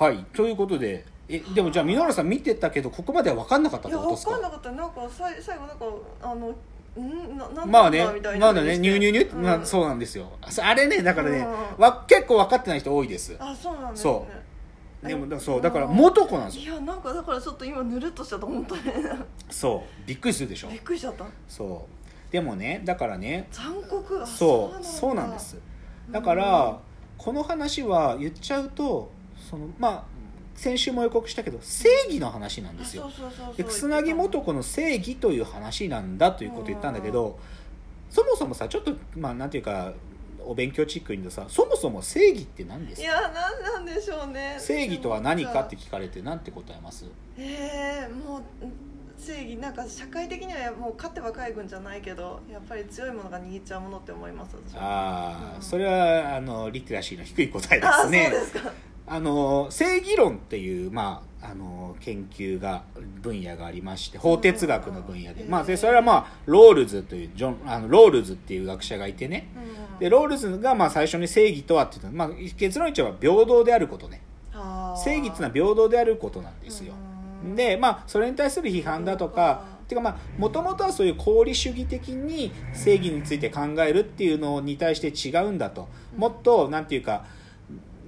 はい。ということでえでもじゃあ箕浦さん見てたけどここまでは分かんなかったっいやてことですか？分かんなかった。なんかさい最後なんかあのん？ななんまあねなんだみたいなまだね。ニューニューニュー、うん。まあ、そうなんですよ。あれねだからね、うん。わ結構分かってない人多いです。あそうなんですそねでもだそうだから元子なんですよ。いやなんかだからちょっと今ぬるっとしちゃった本当に。そう。びっくりするでしょ？びっくりしちゃった。そう。でもねだからね残酷。あそう。だ。そうなんです。だからこの話は言っちゃうとそのまあ先週も予告したけど正義の話なんですよ。で楠木素子の正義という話なんだということを言ったんだけどそもそもさちょっとまあなんていうかお勉強チックにさそもそも正義って何ですか？いや何なんでしょうね。正義とは何かって聞かれて何て答えます？えー、もう正義なんか社会的にはもう勝てば海軍じゃないけどやっぱり強いものが握っちゃうものって思いますああ、うん。それはあのリテラシーの低い答えであすね。そうですかあの正義論っていう、まあ、あの研究が分野がありまして法哲学の分野で,、うんまあ、でそれは、まあ、ロールズというジョンあのロールズっていう学者がいてね。うん。でロールズがまあ最初に正義とはって言ったまあ、結論言っちゃえば平等であることね。正義っていうのは平等であることなんですよ。うん。でまあそれに対する批判だとかていうか。まあもともとはそういう功利主義的に正義について考えるっていうのに対して違うんだと。もっとなんていうか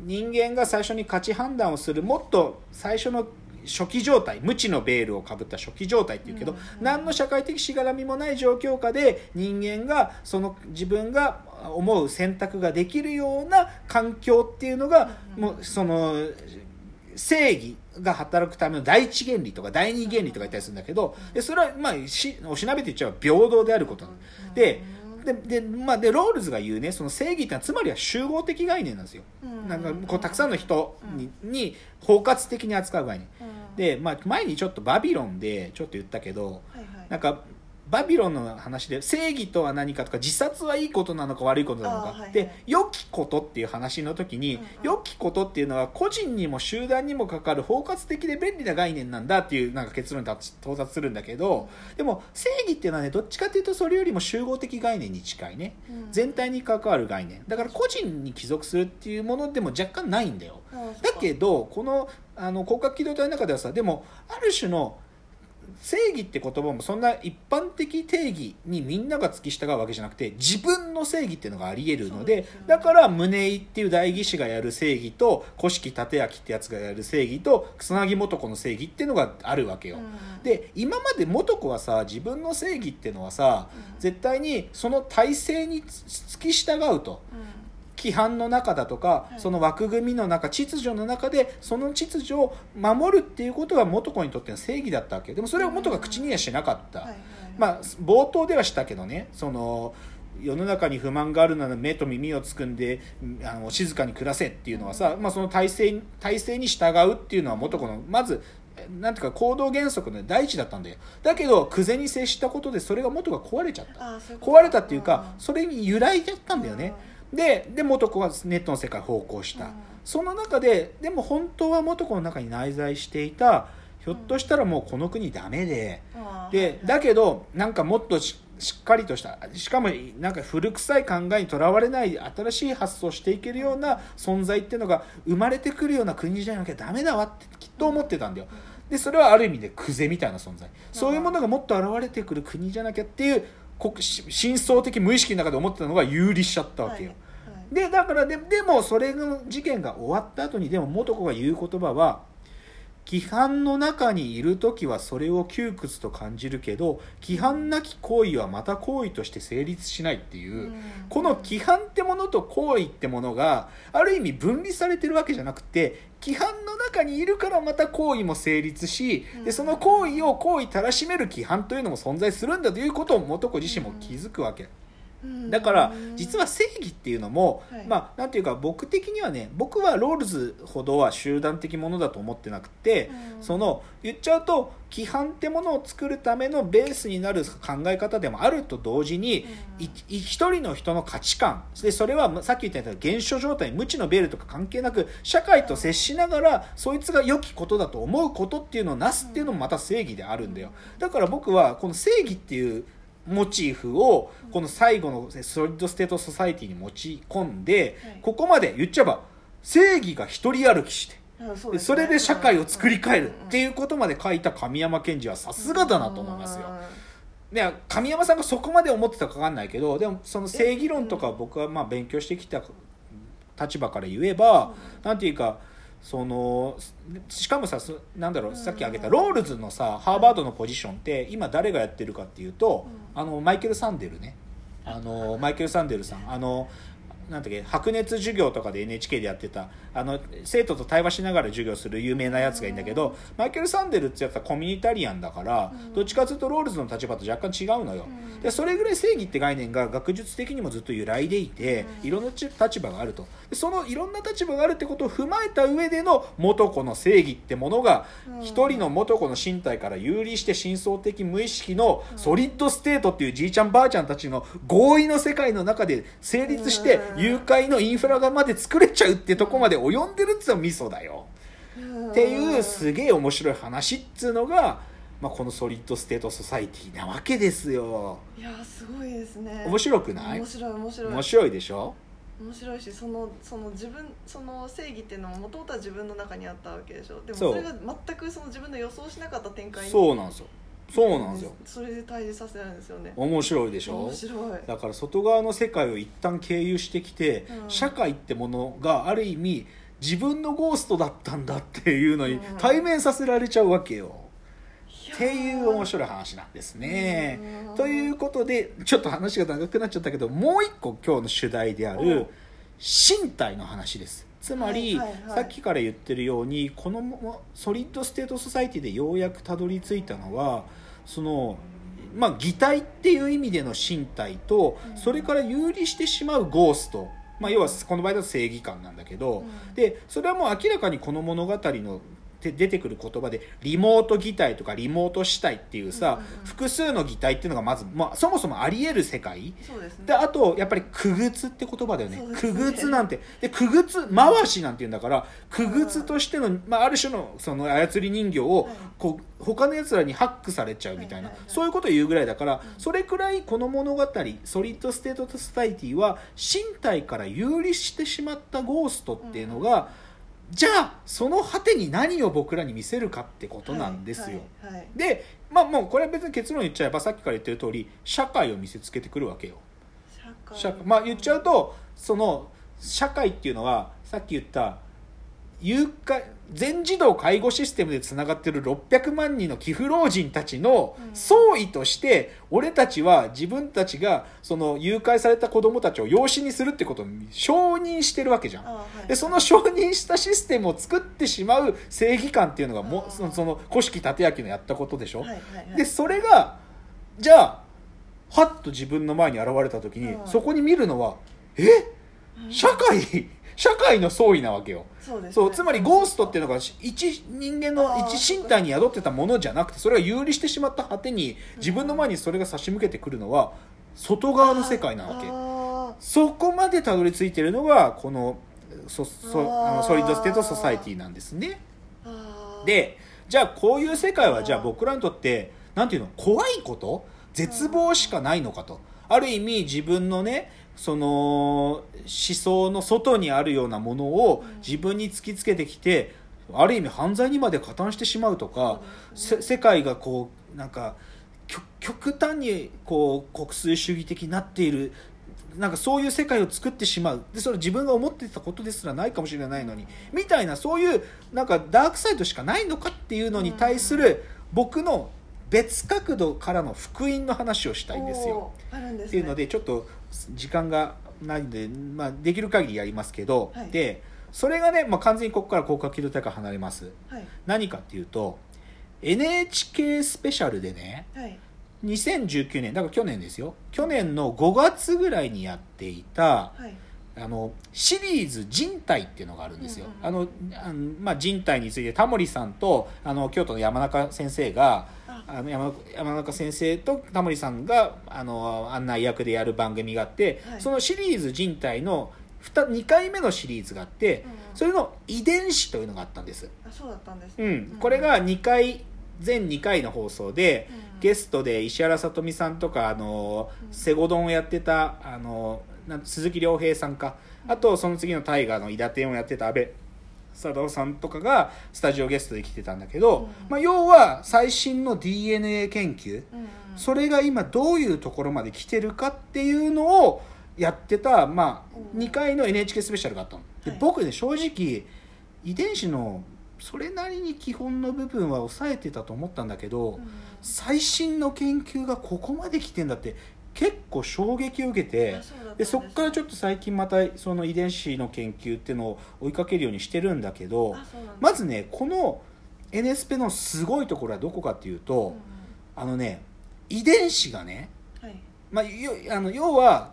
人間が最初に価値判断をするもっと最初の初期状態無知のベールをかぶった初期状態っていうけど、うん。何の社会的しがらみもない状況下で人間がその自分が思う選択ができるような環境っていうのが、うん。もうその正義が働くための第一原理とか第二原理とか言ったりするんだけどでそれはまあしおしなべて言っちゃえば平等であることででで,、まあ、でロールズが言うねその正義ってのはつまりは集合的概念なんですよ。うんなんかこうたくさんの人に,、に包括的に扱う概念。うんで、まあ、前にちょっとバビロンでちょっと言ったけどはいはいなんかバビロンの話で正義とは何かとか自殺はいいことなのか悪いことなのか、あーはいはい。で良きことっていう話の時に、うんうん。良きことっていうのは個人にも集団にもかかる包括的で便利な概念なんだっていうなんか結論に達到達するんだけどでも正義っていうのはねどっちかっていうとそれよりも集合的概念に近いねうん。全体に関わる概念。だから個人に帰属するっていうものでも若干ないんだよ。だけどこのあの広角機動隊の中ではさでもある種の正義って言葉もそんな一般的定義にみんなが付き従うわけじゃなくて自分の正義っていうのがあり得るのでねだから宗井っていう代議士がやる正義と古式立明ってやつがやる正義と草薙素子の正義っていうのがあるわけよ。うんで今まで素子はさ自分の正義っていうのはさうん絶対にその体制に付き従うと。うん規範の中だとか、はい。その枠組みの中秩序の中でその秩序を守るっていうことが元子にとっての正義だったわけ。でもそれを元が口にはしなかった、まあ冒頭ではしたけどねその世の中に不満があるなら目と耳をつくんでうんあの静かに暮らせっていうのはさ、まあ、その体制体制に従うっていうのは元子のまずえなんていうか行動原則の第一だったんだよ。だけど久世に接したことでそれが元が壊れちゃった。壊れたっていうかそれに揺らいじゃったんだよね、でで元子はネットの世界を奉公した、うん。その中ででも本当は元子の中に内在していたひょっとしたらもうこの国ダメで、でだけどなんかもっとししっかりとした。しかもなんか古臭い考えにとらわれない新しい発想をしていけるような存在っていうのが生まれてくるような国じゃなきゃダメだわってきっと思ってたんだよ。でそれはある意味でクゼみたいな存在。そういうものがもっと現れてくる国じゃなきゃっていう深層的無意識の中で思ってたのが有利しちゃったわけよ、はいはい。でだからででもそれの事件が終わった後にでも元子が言う言葉は規範の中にいる時はそれを窮屈と感じるけど規範なき行為はまた行為として成立しないっていう、うん。この規範ってものと行為ってものがある意味分離されてるわけじゃなくて規範の中にいるからまた行為も成立し、うんでその行為を行為たらしめる規範というのも存在するんだということを元子自身も気づくわけ。うん。だから実は正義っていうのも、はい。まあなんていうか僕的にはね僕はロールズほどは集団的ものだと思ってなくて、うん。その言っちゃうと規範ってものを作るためのベースになる考え方でもあると同時に、う一人の人の価値観でそれはさっき言ったように現象状態無知のベールとか関係なく社会と接しながらそいつが良きことだと思うことっていうのをなすっていうのもまた正義であるんだよ。だから僕はこの正義っていうモチーフをこの最後の Solid State Society に持ち込んではい。ここまで言っちゃえば正義が一人歩きしてうんそねそれで社会を作り変えるっていうことまで書いた神山健治はさすがだなと思いますよ。で神山さんがそこまで思ってたか分かんないけどでもその正義論とか僕はまあ勉強してきた立場から言えば、なんていうかそのしかもさそなんだろうさっき挙げたロールズのさハーバードのポジションって今誰がやってるかっていうと、あのマイケル・サンデルね。あのマイケル・サンデルさん。あのなんだっけ白熱授業とかで NHK でやってたあの生徒と対話しながら授業する有名なやつがいいんだけどマイケル・サンデルってやつはコミュニタリアンだからうん。どっちかというとロールズの立場と若干違うのよ。でそれぐらい正義って概念が学術的にもずっと揺らいでいてうん。いろんな立場があると。でそのいろんな立場があるってことを踏まえた上での素子の正義ってものがうん。一人の素子の身体から遊離して深層的無意識の Solid State っていうじいちゃんばあちゃんたちの合意の世界の中で成立してうん誘拐のインフラがまで作れちゃうってとこまで及んでるっつうのがミソだよ。っていうすげえ面白い話っつうのが、まあ、この Solid State Society なわけですよ。いやすごいですね。面白くない？面白い面白い。面白いでしょ？面白いしそのその自分その正義っていうのももともとは自分の中にあったわけでしょ？でもそれが全くその自分の予想しなかった展開にそうなんですよそうなんですよ。それで対峙させるんですよね。面白いでしょ？面白い。だから外側の世界を一旦経由してきて、うん。社会ってものがある意味自分のゴーストだったんだっていうのにうん。対面させられちゃうわけよ、っていう面白い話なんですね。うん。ということでちょっと話が長くなっちゃったけどもう一個今日の主題である身体の話ですつまり、はいはいはい。さっきから言ってるようにこの Solid State Society でようやくたどり着いたのはそのまあ義体っていう意味での身体とうん。それから遊離してしまうゴースト、まあ、要はこの場合だと正義感なんだけど、うん。でそれはもう明らかにこの物語ので出てくる言葉でリモート擬態とかリモート死体っていうさ、うんうんうん。複数の擬態っていうのがまず、まあ、そもそもあり得る世界。ですね。であとやっぱり区別って言葉だよね。そうですね。区別なんて。で区別回しなんて言うんだから区別としての、まあ、ある種のその操り人形をはいこう他のやつらにハックされちゃうみたいな、はいはいはい。そういうことを言うぐらいだから、うん。それくらいこの物語Solid State Society は身体から遊離してしまったゴーストっていうのが、じゃあその果てに何を僕らに見せるかってことなんですよ。はいはいでまあもうこれは別に結論言っちゃえばさっきから言ってる通り社会を見せつけてくるわけよ。社社まあ言っちゃうとその社会っていうのはさっき言った誘拐全自動介護システムでつながってる600万人の貴腐老人たちのうん。総意として、俺たちは自分たちがその誘拐された子供たちを養子にするってことを承認してるわけじゃん。あはい。でその承認したシステムを作ってしまう正義感っていうのがもそのそのコシキタテアキのやったことでしょ、はいはいはい。でそれがじゃあはっと自分の前に現れた時に、うんそこに見るのはえ？うん。社会社会の総意なわけよそうですね。つまりゴーストっていうのが一人間の一身体に宿ってたものじゃなくてそれが遊離してしまった果てに自分の前にそれが差し向けてくるのは外側の世界なわけ。あそこまでたどり着いてるのがこのそそあの Solid State Society なんですね。でじゃあこういう世界はじゃあ僕らにとってなんていうの怖いこと？絶望しかないのかとある意味自分のねその思想の外にあるようなものをうん。自分に突きつけてきてある意味犯罪にまで加担してしまうとかそうですねせ世界がこうなんか極極端にこう国粋主義的になっているなんかそういう世界を作ってしまう。でそれ自分が思ってたことですらないかもしれないのにみたいなそういうなんかダークサイドしかないのかっていうのに対する僕の別角度からの福音の話をしたいんですよ。おーあるんですね。っていうのでちょっと時間がないので、まあ、できる限りやりますけど、はい。でそれがね、まあ、完全にここから広角機動隊から離れます。はい。何かっていうと NHK スペシャルでねはい。2019年だから去年ですよ。去年の5月ぐらいにやっていたはいあのシリーズ人体っていうのがあるんですよ、うんうんあのあの、まあ、人体についてタモリさんとあの京都の山中先生があ。あの山山中先生とタモリさんがあの案内役でやる番組があって、はい。そのシリーズ人体の 2, 回目のシリーズがあって、うんそれの遺伝子というのがあったんです、あそうだったんですね。うん、これが2回全2回の放送で、うん。ゲストで石原さとみさんとかあのうん。セゴドンをやってたあの鈴木亮平さんか。あとその次の大河の伊達天をやってた安倍佐藤さんとかがスタジオゲストで来てたんだけど、うん。まあ、要は最新の DNA 研究、うんうん。それが今どういうところまで来てるかっていうのをやってた、まあ、うん。2回の NHK スペシャルがあったの。ではい。僕ね正直遺伝子のそれなりに基本の部分は抑えてたと思ったんだけど、うん。最新の研究がここまで来てんだって結構衝撃を受けてですそっからちょっとと最近またその遺伝子の研究っていうのを追いかけるようにしてるんだけどまずねこの NSP のすごいところはどこかっていうと、うんうん。あのね遺伝子がね、はい。まあ、よあの要は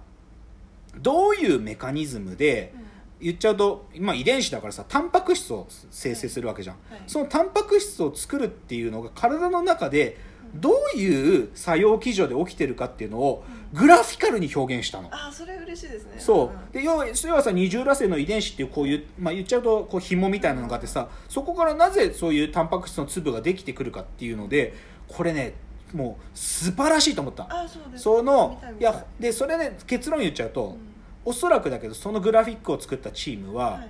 どういうメカニズムでうん。言っちゃうと、まあ、遺伝子だからさタンパク質を生成するわけじゃん、はい。そのタンパク質を作るっていうのが体の中でどういう作用基準で起きてるかっていうのをグラフィカルに表現したの。あそれ嬉しいですね。そう。で要はさ二重らせの遺伝子っていうこういう、まあ、言っちゃうとこう紐みたいなのがあってさそこからなぜそういうタンパク質の粒ができてくるかっていうのでこれねもう素晴らしいと思った。あそうです。そのいやでそれね結論言っちゃうと、うん。おそらくだけどそのグラフィックを作ったチームは、はい。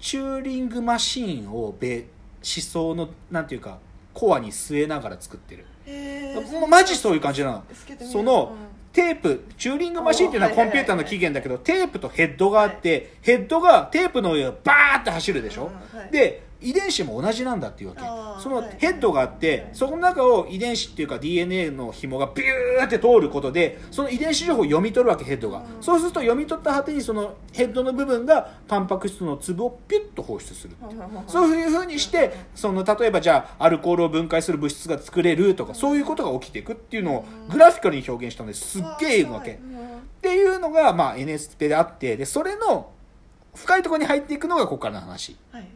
チューリングマシーンをべ思想のなんていうかコアに据えながら作ってるマジそういう感じなの。そのテープチューリングマシンっていうのはコンピューターの起源だけどテープとヘッドがあってヘッドがテープの上をバーって走るでしょ？で遺伝子も同じなんだっていうわけ。そのはい。ヘッドがあってはい。その中を遺伝子っていうか DNA の紐がビューって通ることでその遺伝子情報を読み取るわけヘッドが。うん。そうすると読み取った果てにそのヘッドの部分がタンパク質の粒をピュッと放出するそういうふうにしてその例えばじゃあアルコールを分解する物質が作れるとかそういうことが起きていくっていうのをグラフィカルに表現したのです。っげえいいわけ。うん。っていうのが、まあ、NSP であってでそれの深いところに入っていくのがここからの話。はい